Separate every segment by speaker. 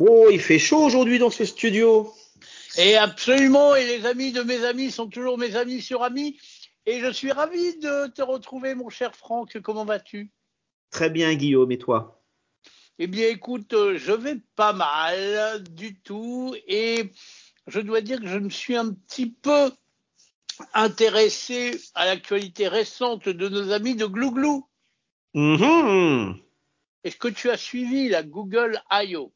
Speaker 1: Oh, il fait chaud aujourd'hui dans ce studio.
Speaker 2: Et absolument, et les amis de mes amis sont toujours mes amis sur amis. Et je suis ravi de te retrouver, mon cher Franck. Comment vas-tu?
Speaker 1: Très bien, Guillaume, et toi?
Speaker 2: Eh bien, écoute, euh, je vais pas mal du tout. Et je dois dire que je me suis un petit peu intéressé à l'actualité récente de nos amis de Glouglou.
Speaker 1: Mhm.
Speaker 2: Est-ce que tu as suivi la Google I.O.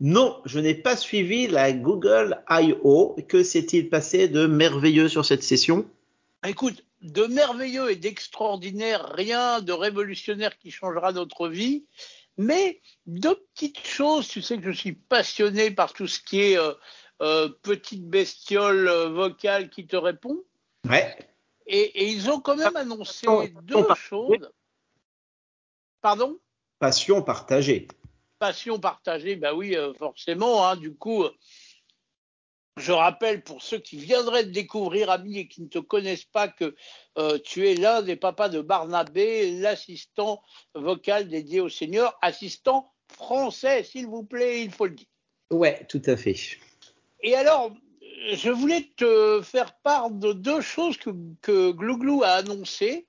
Speaker 1: Non, je n'ai pas suivi la Google I.O. Que s'est-il passé de merveilleux sur cette session?
Speaker 2: Écoute, de merveilleux et d'extraordinaire, rien de révolutionnaire qui changera notre vie, mais deux petites choses. Tu sais que je suis passionné par tout ce qui est euh, euh, petite bestiole euh, vocale qui te répond.
Speaker 1: Ouais.
Speaker 2: Et, et ils ont quand même annoncé
Speaker 1: Passion
Speaker 2: deux choses. Pardon?
Speaker 1: Passion partagée.
Speaker 2: Passion partagée, bah oui, euh, forcément. Hein, du coup, euh, je rappelle pour ceux qui viendraient de découvrir, Ami, et qui ne te connaissent pas, que euh, tu es l'un des papas de Barnabé, l'assistant vocal dédié au Seigneur, assistant français, s'il vous plaît, il faut le dire.
Speaker 1: Ouais, tout à fait.
Speaker 2: Et alors, je voulais te faire part de deux choses que, que Glouglou a annoncées,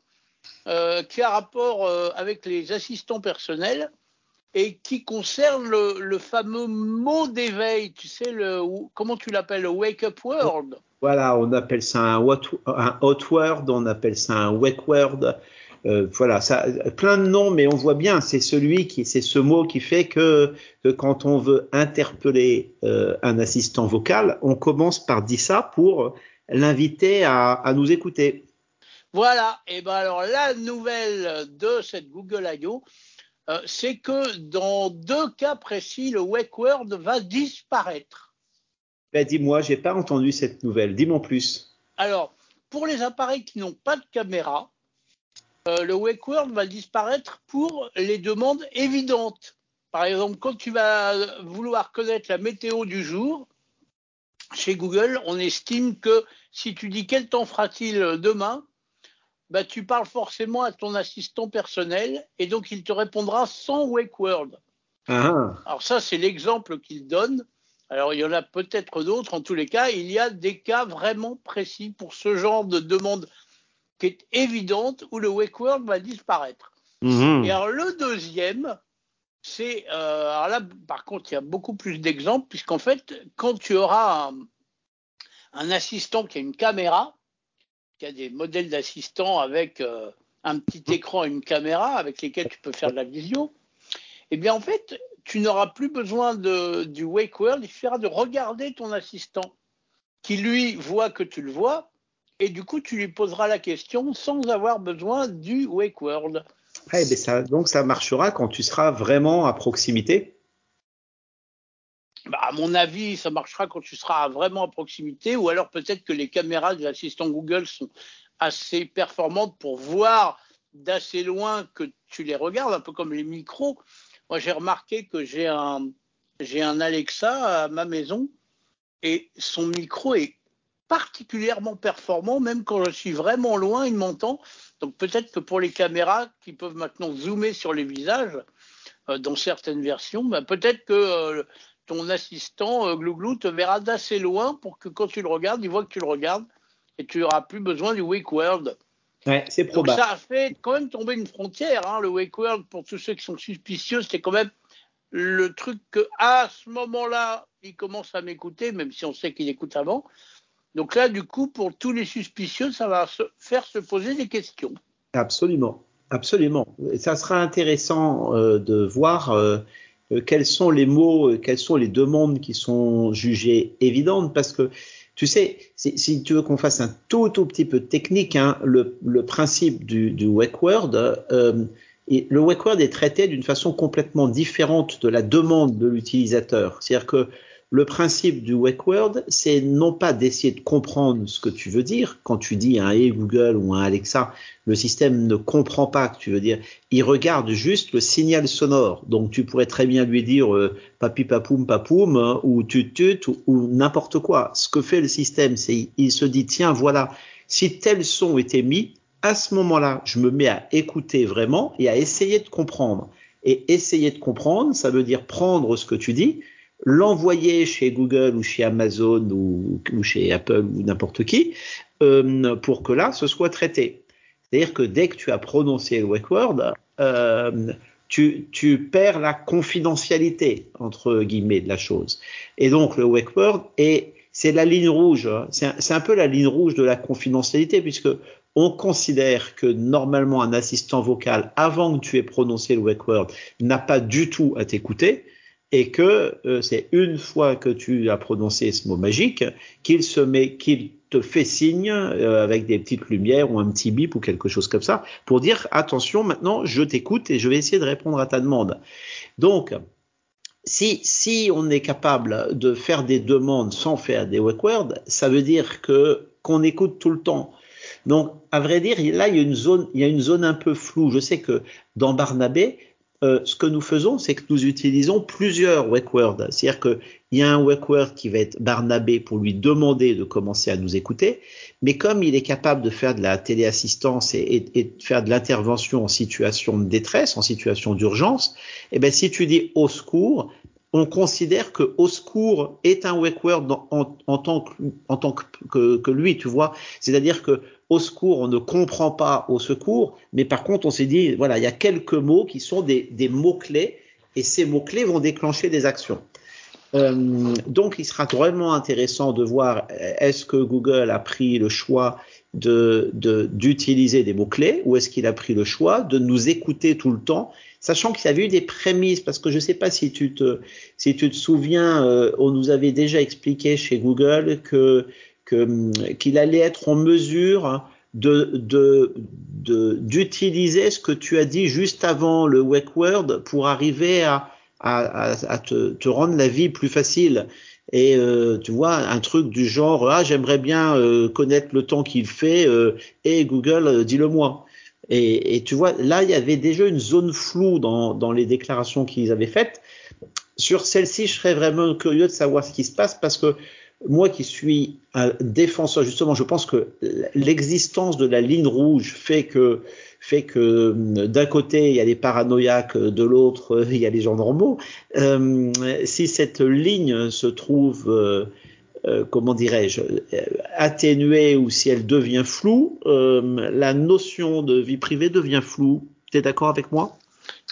Speaker 2: euh, qui a rapport euh, avec les assistants personnels et qui concernent le, le fameux mot d'éveil, tu sais, le, comment tu l'appelles, le wake up world.
Speaker 1: Voilà, on appelle ça un hot, un hot word, on appelle ça un wake word. Euh, voilà, ça, plein de noms, mais on voit bien, c'est celui qui, c'est ce mot qui fait que, que quand on veut interpeller euh, un assistant vocal, on commence par dire ça pour l'inviter à, à nous écouter.
Speaker 2: Voilà, et ben alors la nouvelle de cette Google I.O., euh, c'est que dans deux cas précis, le wake word va disparaître.
Speaker 1: Ben, dis-moi, j'ai pas entendu cette nouvelle. Dis-moi en plus.
Speaker 2: Alors, pour les appareils qui n'ont pas de caméra, euh, le wake word va disparaître pour les demandes évidentes. Par exemple, quand tu vas vouloir connaître la météo du jour, chez Google, on estime que si tu dis quel temps fera-t-il demain, bah, tu parles forcément à ton assistant personnel et donc il te répondra sans wake word.
Speaker 1: Ah,
Speaker 2: Alors ça, c'est l'exemple qu'il donne. Alors il y en a peut-être d'autres. En tous les cas, il y a des cas vraiment précis pour ce genre de demande qui est évidente où le wake word va disparaître.
Speaker 1: mhm.
Speaker 2: Et alors le deuxième, c'est euh, alors là par contre il y a beaucoup plus d'exemples puisqu'en fait quand tu auras un, un assistant qui a une caméra, qui a des modèles d'assistants avec euh, un petit écran et une caméra avec lesquels tu peux faire de la visio, eh bien en fait tu n'auras plus besoin du wake word, il suffira de regarder ton assistant qui lui voit que tu le vois. Et du coup tu lui poseras la question sans avoir besoin du wake
Speaker 1: ça, donc ça marchera quand tu seras vraiment à proximité.
Speaker 2: Bah, à mon avis, ça marchera quand tu seras vraiment à proximité, ou alors peut-être que les caméras de l'assistant Google sont assez performantes pour voir d'assez loin que tu les regardes, un peu comme les micros. Moi, j'ai remarqué que j'ai un, j'ai un Alexa à ma maison et son micro est particulièrement performant, même quand je suis vraiment loin, il m'entend. Donc peut-être que pour les caméras qui peuvent maintenant zoomer sur les visages, euh, dans certaines versions, bah, peut-être que euh, ton assistant euh, Glouglou te verra d'assez loin pour que quand tu le regardes, il voit que tu le regardes et tu n'auras plus besoin du wake word.
Speaker 1: Ouais, c'est
Speaker 2: Donc
Speaker 1: probable.
Speaker 2: ça a fait quand même tomber une frontière, hein, le wake word, pour tous ceux qui sont suspicieux, c'était quand même le truc que à ce moment-là, il commence à m'écouter, même si on sait qu'il écoute avant. Donc là, du coup, pour tous les suspicieux, ça va se faire se poser des questions.
Speaker 1: Absolument, absolument. Et Ça sera intéressant euh, de voir euh, quels sont les mots, euh, quelles sont les demandes qui sont jugées évidentes, parce que tu sais, si, tu veux qu'on fasse un tout tout petit peu technique, hein, le, principe du, du wake word, euh, le wake word est traité d'une façon complètement différente de la demande de l'utilisateur. C'est-à-dire que le principe du wake word, c'est non pas d'essayer de comprendre ce que tu veux dire. Quand tu dis un Hey Google ou un Alexa, le système ne comprend pas ce que tu veux dire. Il regarde juste le signal sonore. Donc tu pourrais très bien lui dire euh, papi papoum papoum hein, ou tut tut ou, ou n'importe quoi. Ce que fait le système, c'est il se dit tiens voilà, si tel son était mis, à ce moment-là, je me mets à écouter vraiment et à essayer de comprendre. Et essayer de comprendre, ça veut dire prendre ce que tu dis, l'envoyer chez Google ou chez Amazon ou, chez Apple ou n'importe qui, euh, pour que là, ce soit traité. C'est-à-dire que dès que tu as prononcé le wake word, euh, tu, tu, perds la confidentialité entre guillemets de la chose. Et donc le wake word est c'est la ligne rouge. Hein. C'est un, peu la ligne rouge de la confidentialité puisque on considère que normalement un assistant vocal, avant que tu aies prononcé le wake word, n'a pas du tout à t'écouter et que euh, c'est une fois que tu as prononcé ce mot magique qu'il se met, qu'il te fait signe euh, avec des petites lumières ou un petit bip ou quelque chose comme ça pour dire attention maintenant je t'écoute et je vais essayer de répondre à ta demande. Donc si, si on est capable de faire des demandes sans faire des words, ça veut dire que qu'on écoute tout le temps. Donc, à vrai dire, là, il y a une zone, il y a une zone un peu floue. Je sais que dans Barnabé, euh, ce que nous faisons, c'est que nous utilisons plusieurs wake words. C'est-à-dire qu'il y a un wake word qui va être Barnabé pour lui demander de commencer à nous écouter, mais comme il est capable de faire de la téléassistance et, et, de faire de l'intervention en situation de détresse, en situation d'urgence, eh ben si tu dis au secours, on considère que au secours est un wake word en, tant que, lui, tu vois. C'est-à-dire que au secours, on ne comprend pas au secours, mais par contre, on s'est dit, voilà, il y a quelques mots qui sont des, mots-clés, et ces mots-clés vont déclencher des actions. Euh, donc, il sera vraiment intéressant de voir est-ce que Google a pris le choix de d'utiliser des mots-clés ou est-ce qu'il a pris le choix de nous écouter tout le temps, sachant qu'il avait eu des prémices, parce que je ne sais pas si tu te, si tu te souviens, euh, on nous avait déjà expliqué chez Google que qu'il allait être en mesure de, d'utiliser ce que tu as dit juste avant le wake word pour arriver à, te, rendre la vie plus facile. Et euh, tu vois, un truc du genre, ah, j'aimerais bien euh, connaître le temps qu'il fait, euh, et Google, dis-le-moi. Et, tu vois, là, il y avait déjà une zone floue dans, dans les déclarations qu'ils avaient faites. Sur celle-ci, je serais vraiment curieux de savoir ce qui se passe parce que moi qui suis un défenseur, justement, je pense que l'existence de la ligne rouge fait que fait que d'un côté il y a les paranoïaques, de l'autre il y a les gens normaux. Euh, si cette ligne se trouve, euh, euh, comment dirais-je, atténuée ou si elle devient floue, la notion de vie privée devient floue. Tu es d'accord avec moi?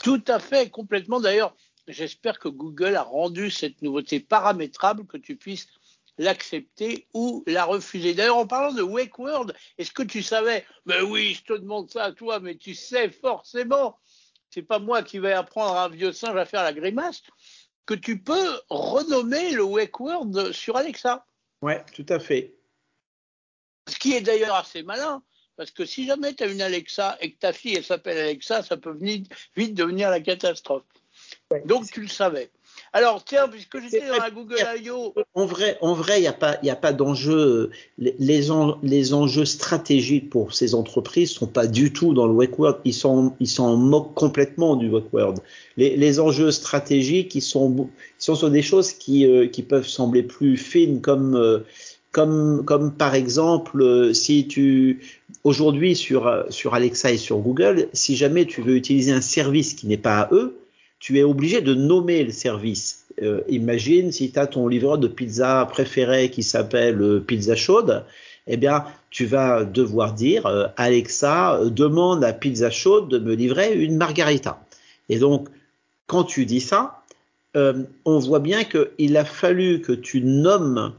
Speaker 2: Tout à fait, complètement. D'ailleurs, j'espère que Google a rendu cette nouveauté paramétrable que tu puisses l'accepter ou la refuser. D'ailleurs, en parlant de Wake World, est-ce que tu savais Mais oui, je te demande ça à toi, mais tu sais forcément, c'est pas moi qui vais apprendre à un vieux singe à faire la grimace, que tu peux renommer le Wake World sur Alexa.
Speaker 1: Ouais, tout à fait.
Speaker 2: Ce qui est d'ailleurs assez malin, parce que si jamais tu as une Alexa et que ta fille elle s'appelle Alexa, ça peut vite devenir la catastrophe. Donc tu le savais. Alors, tiens, puisque j'étais dans la Google I.O.
Speaker 1: En vrai, en vrai, il n'y a pas, a pas d'enjeu. Les, les, enjeux stratégiques pour ces entreprises sont pas du tout dans le wake word. Ils sont, ils s'en moquent complètement du wake word. Les, les, enjeux stratégiques, ils sont, ils sont sur des choses qui, euh, qui peuvent sembler plus fines, comme, euh, comme, comme par exemple, euh, si tu, aujourd'hui sur, sur Alexa et sur Google, si jamais tu veux utiliser un service qui n'est pas à eux, tu es obligé de nommer le service. Euh, imagine si tu as ton livreur de pizza préféré qui s'appelle euh, Pizza Chaude, eh bien, tu vas devoir dire euh, Alexa, demande à Pizza Chaude de me livrer une margarita. Et donc, quand tu dis ça, on voit bien qu'il a fallu que tu nommes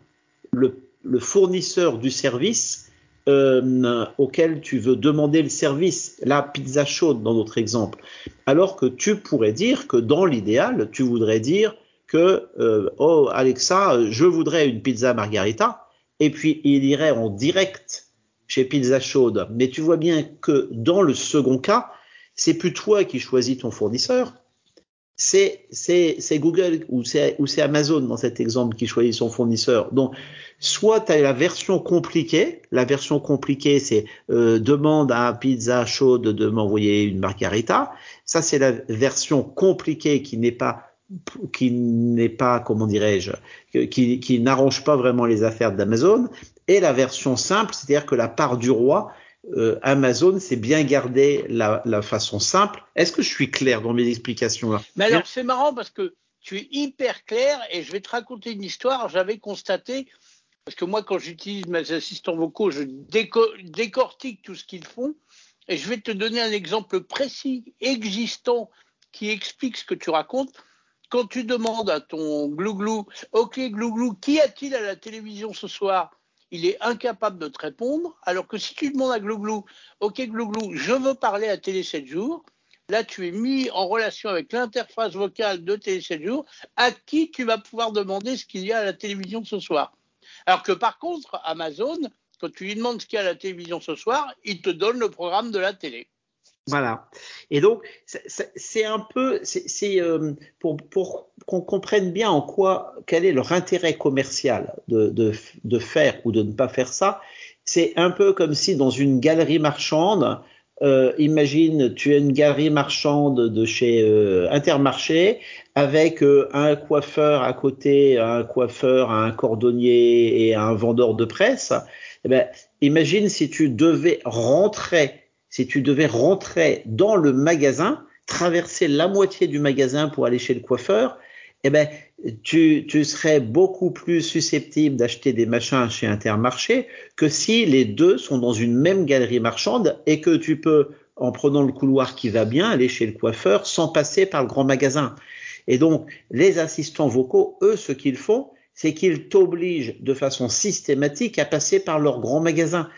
Speaker 1: le, le fournisseur du service euh, auquel tu veux demander le service, la pizza chaude dans notre exemple, alors que tu pourrais dire que dans l'idéal, tu voudrais dire que euh, oh Alexa, je voudrais une pizza margarita, et puis il irait en direct chez Pizza Chaude. Mais tu vois bien que dans le second cas, c'est plus toi qui choisis ton fournisseur, c'est Google ou c'est ou c'est Amazon dans cet exemple qui choisit son fournisseur. Donc soit tu as la version compliquée, la version compliquée c'est euh, demande à Pizza Chaude de m'envoyer une margarita. Ça c'est la version compliquée qui n'est pas qui n'est pas comment dirais-je qui, qui n'arrange pas vraiment les affaires d'Amazon et la version simple, c'est-à-dire que la part du roi euh, Amazon s'est bien gardé la, la façon simple. Est-ce que je suis clair dans mes explications là?
Speaker 2: Mais alors c'est marrant parce que tu es hyper clair et je vais te raconter une histoire. J'avais constaté parce que moi quand j'utilise mes assistants vocaux, je décortique tout ce qu'ils font. Et je vais te donner un exemple précis existant qui explique ce que tu racontes. Quand tu demandes à ton glouglou, OK glouglou, qui a-t-il à la télévision ce soir? Il est incapable de te répondre, alors que si tu demandes à Glouglou, OK Glouglou, je veux parler à Télé 7 jours, là tu es mis en relation avec l'interface vocale de Télé 7 jours, à qui tu vas pouvoir demander ce qu'il y a à la télévision ce soir? Alors que par contre, Amazon, quand tu lui demandes ce qu'il y a à la télévision ce soir, il te donne le programme de la télé.
Speaker 1: Voilà. Et donc, c'est un peu, c'est euh, pour, qu'on comprenne bien en quoi, quel est leur intérêt commercial de faire ou de ne pas faire ça. C'est un peu comme si dans une galerie marchande, euh, imagine, tu as une galerie marchande de chez euh, Intermarché avec euh, un coiffeur à côté, un coiffeur, un cordonnier et un vendeur de presse. Eh ben, imagine si tu devais rentrer si tu devais rentrer dans le magasin, traverser la moitié du magasin pour aller chez le coiffeur, eh ben, tu, tu serais beaucoup plus susceptible d'acheter des machins chez Intermarché que si les deux sont dans une même galerie marchande et que tu peux, en prenant le couloir qui va bien, aller chez le coiffeur sans passer par le grand magasin. Et donc, les assistants vocaux, eux, ce qu'ils font, c'est qu'ils t'obligent de façon systématique à passer par leur grand magasin.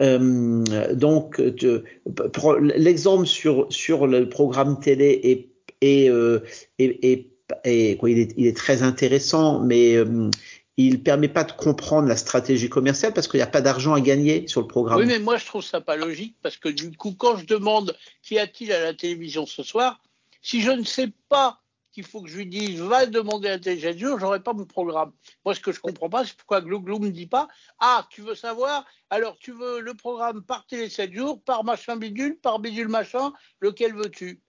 Speaker 1: Euh, donc, l'exemple sur, sur le programme télé est, est, euh, il, est, très intéressant, mais euh, il permet pas de comprendre la stratégie commerciale parce qu'il n'y a pas d'argent à gagner sur le programme.
Speaker 2: Oui, mais moi je trouve ça pas logique parce que du coup, quand je demande qui a-t-il à la télévision ce soir, si je ne sais pas qu'il faut que je lui dise va demander à tel jour, j'aurai pas mon programme. Moi, ce que je comprends pas, c'est pourquoi Glou me dit pas ah tu veux savoir alors tu veux le programme par télé 7 jours, par machin bidule, par bidule machin, lequel veux-tu?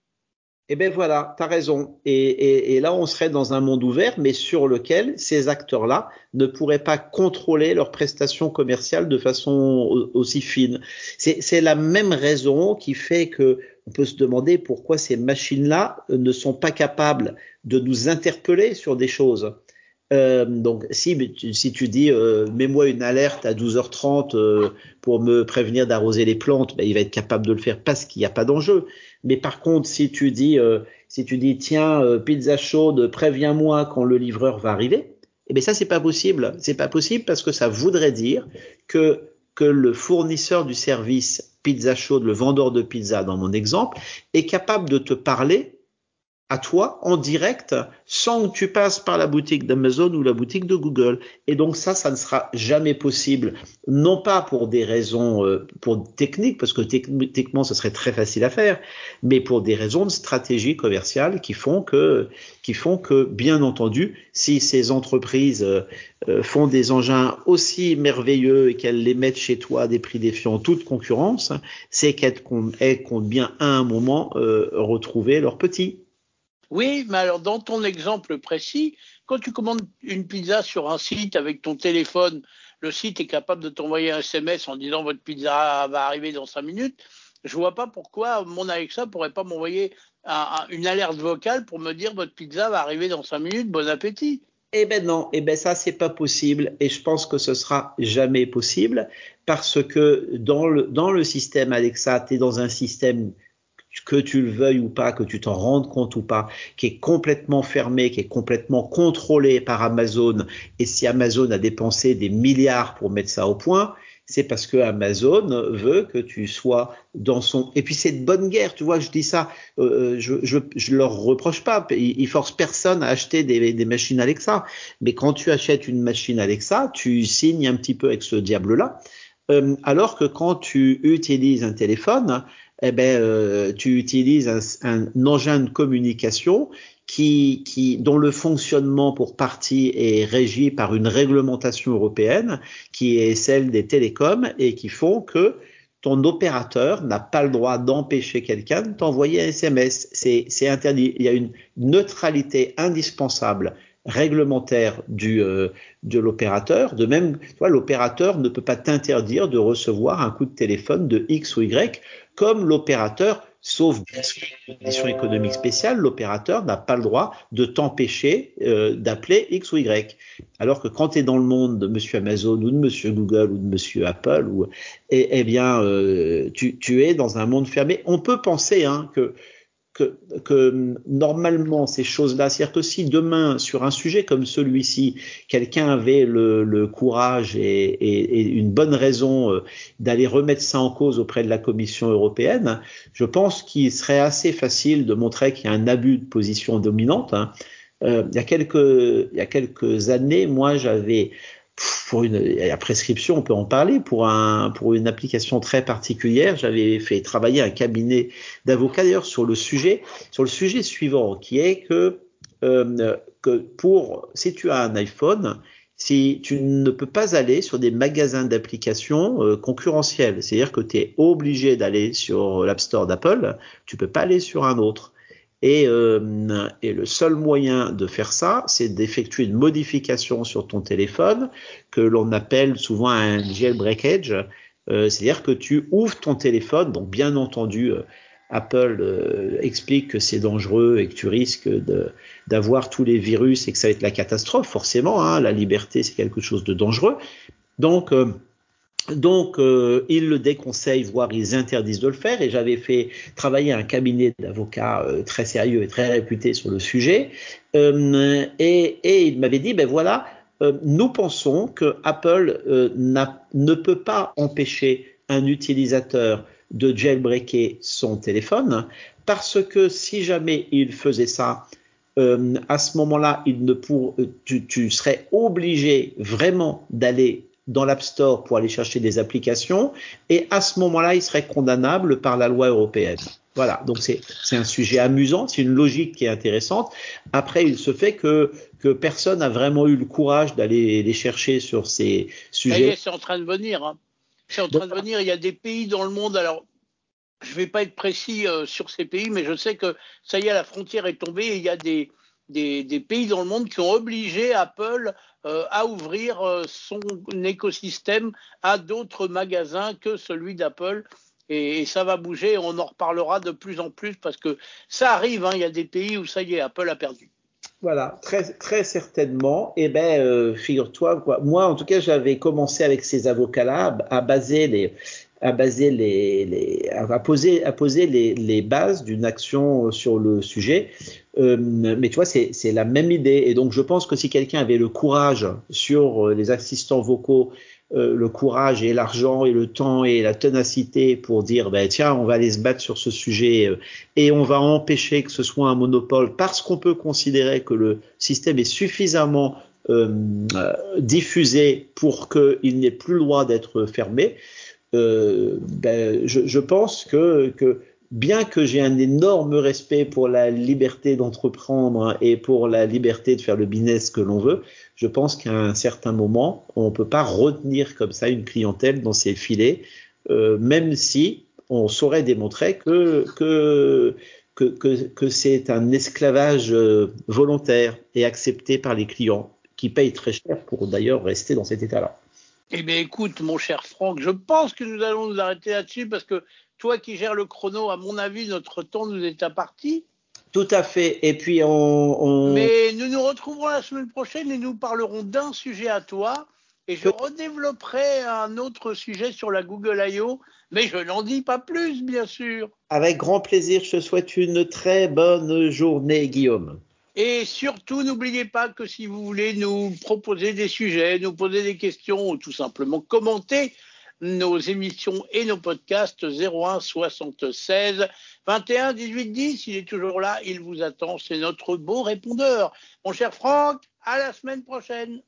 Speaker 1: Eh bien voilà, tu as raison. Et, et, là, on serait dans un monde ouvert, mais sur lequel ces acteurs-là ne pourraient pas contrôler leurs prestations commerciales de façon aussi fine. C'est la même raison qui fait que on peut se demander pourquoi ces machines-là euh, ne sont pas capables de nous interpeller sur des choses. Euh, donc si, si tu dis euh, mets-moi une alerte à 12h30 euh, pour me prévenir d'arroser les plantes, ben, il va être capable de le faire parce qu'il n'y a pas d'enjeu. Mais par contre, si tu dis euh, si tu dis tiens pizza chaude, préviens-moi quand le livreur va arriver, eh bien ça c'est pas possible. C'est pas possible parce que ça voudrait dire que que le fournisseur du service pizza chaude, le vendeur de pizza dans mon exemple, est capable de te parler à toi en direct sans que tu passes par la boutique d'Amazon ou la boutique de Google. Et donc ça, ça ne sera jamais possible, non pas pour des raisons euh, pour techniques, parce que techniquement, ce serait très facile à faire, mais pour des raisons de stratégie commerciale qui font que, qui font que, bien entendu, si ces entreprises euh, euh, font des engins aussi merveilleux et qu'elles les mettent chez toi à des prix défiant toute concurrence, c'est qu'elles comptent bien à un moment retrouver leurs petits.
Speaker 2: Oui, mais alors dans ton exemple précis, quand tu commandes une pizza sur un site avec ton téléphone, le site est capable de t'envoyer un SMS en disant votre pizza va arriver dans cinq minutes. Je vois pas pourquoi mon Alexa pourrait pas m'envoyer une alerte vocale pour me dire votre pizza va arriver dans cinq minutes. Bon appétit.
Speaker 1: Eh ben non, eh ben ça c'est pas possible et je pense que ce sera jamais possible parce que dans le dans le système Alexa, tu es dans un système que tu le veuilles ou pas, que tu t'en rendes compte ou pas, qui est complètement fermé, qui est complètement contrôlé par Amazon. Et si Amazon a dépensé des milliards pour mettre ça au point, c'est parce que Amazon veut que tu sois dans son. Et puis c'est de bonne guerre, tu vois. Je dis ça, euh, je, je, je leur reproche pas. Ils, ils forcent personne à acheter des, des machines Alexa. Mais quand tu achètes une machine Alexa, tu signes un petit peu avec ce diable-là. Euh, alors que quand tu utilises un téléphone, eh ben, euh, tu utilises un, engin de communication qui, qui, dont le fonctionnement pour partie est régi par une réglementation européenne qui est celle des télécoms et qui font que ton opérateur n'a pas le droit d'empêcher quelqu'un de t'envoyer un SMS. C'est interdit. Il y a une neutralité indispensable réglementaire du, euh, de l'opérateur. De même, l'opérateur ne peut pas t'interdire de recevoir un coup de téléphone de X ou Y, comme l'opérateur, sauf bien sûr conditions économiques spéciales, l'opérateur n'a pas le droit de t'empêcher euh, d'appeler X ou Y. Alors que quand tu es dans le monde de Monsieur Amazon ou de Monsieur Google ou de Monsieur Apple, ou, eh, eh bien, euh, tu, tu, es dans un monde fermé. On peut penser hein, que que, normalement ces choses-là, c'est-à-dire que si demain sur un sujet comme celui-ci, quelqu'un avait le, courage et, une bonne raison euh, d'aller remettre ça en cause auprès de la Commission européenne, je pense qu'il serait assez facile de montrer qu'il y a un abus de position dominante. Hein. Euh, il, y a quelques, il y a quelques années, moi j'avais pour une la prescription, on peut en parler pour un pour une application très particulière. J'avais fait travailler un cabinet d'avocats d'ailleurs sur le sujet sur le sujet suivant, qui est que euh, que pour si tu as un iPhone, si tu ne peux pas aller sur des magasins d'applications euh, concurrentiels, c'est-à-dire que tu es obligé d'aller sur l'App Store d'Apple, tu peux pas aller sur un autre. Et, euh, et, le seul moyen de faire ça, c'est d'effectuer une modification sur ton téléphone que l'on appelle souvent un jailbreakage. Euh, C'est-à-dire que tu ouvres ton téléphone, donc bien entendu, euh, Apple euh, explique que c'est dangereux et que tu risques d'avoir tous les virus et que ça va être la catastrophe, forcément. Hein, la liberté, c'est quelque chose de dangereux. Donc, euh, donc, euh, ils le déconseillent, voire ils interdisent de le faire. Et j'avais fait travailler un cabinet d'avocats euh, très sérieux et très réputé sur le sujet. Euh, et, et, il m'avait dit, ben voilà, nous pensons que Apple ne peut pas empêcher un utilisateur de jailbreaker son téléphone parce que si jamais il faisait ça, à ce moment-là, tu serais obligé vraiment d'aller dans l'App Store pour aller chercher des applications, et à ce moment-là, il serait condamnable par la loi européenne. Voilà, donc c'est un sujet amusant, c'est une logique qui est intéressante. Après, il se fait que que personne n'a vraiment eu le courage d'aller les chercher sur ces sujets.
Speaker 2: C'est en train de venir. Hein. C'est en train de venir. Il y a des pays dans le monde. Alors, je vais pas être précis euh, sur ces pays, mais je sais que ça y est, la frontière est tombée. Et il y a des des, pays dans le monde qui ont obligé Apple euh, à ouvrir euh, son écosystème à d'autres magasins que celui d'Apple. Et, ça va bouger, on en reparlera de plus en plus parce que ça arrive, hein, il y a des pays où ça y est, Apple a perdu.
Speaker 1: Voilà, très, très certainement. Eh ben, euh, figure-toi, moi en tout cas, j'avais commencé avec ces avocats-là à baser les, à baser les, les à poser à poser les, les bases d'une action sur le sujet. Euh, mais tu vois, c'est la même idée. Et donc, je pense que si quelqu'un avait le courage sur euh, les assistants vocaux, euh, le courage et l'argent et le temps et la ténacité pour dire, ben tiens, on va aller se battre sur ce sujet euh, et on va empêcher que ce soit un monopole parce qu'on peut considérer que le système est suffisamment euh, diffusé pour qu'il n'ait plus le droit d'être fermé. Euh, ben, je, pense que, bien que j'ai un énorme respect pour la liberté d'entreprendre et pour la liberté de faire le business que l'on veut, je pense qu'à un certain moment, on ne peut pas retenir comme ça une clientèle dans ses filets, euh, même si on saurait démontrer que, que c'est un esclavage euh, volontaire et accepté par les clients qui payent très cher pour d'ailleurs rester dans cet état-là.
Speaker 2: Eh bien, écoute, mon cher Franck, je pense que nous allons nous arrêter là-dessus parce que toi qui gères le chrono, à mon avis, notre temps nous est imparti.
Speaker 1: Tout à fait. Et puis, on, on...
Speaker 2: Mais nous nous retrouverons la semaine prochaine et nous parlerons d'un sujet à toi. Et je redévelopperai un autre sujet sur la Google I.O., mais je n'en dis pas plus, bien sûr.
Speaker 1: Avec grand plaisir, je te souhaite une très bonne journée, Guillaume.
Speaker 2: Et surtout, n'oubliez pas que si vous voulez nous proposer des sujets, nous poser des questions ou tout simplement commenter nos émissions et nos podcasts 01 76 21 18 10, il est toujours là, il vous attend, c'est notre beau répondeur. Mon cher Franck, à la semaine prochaine.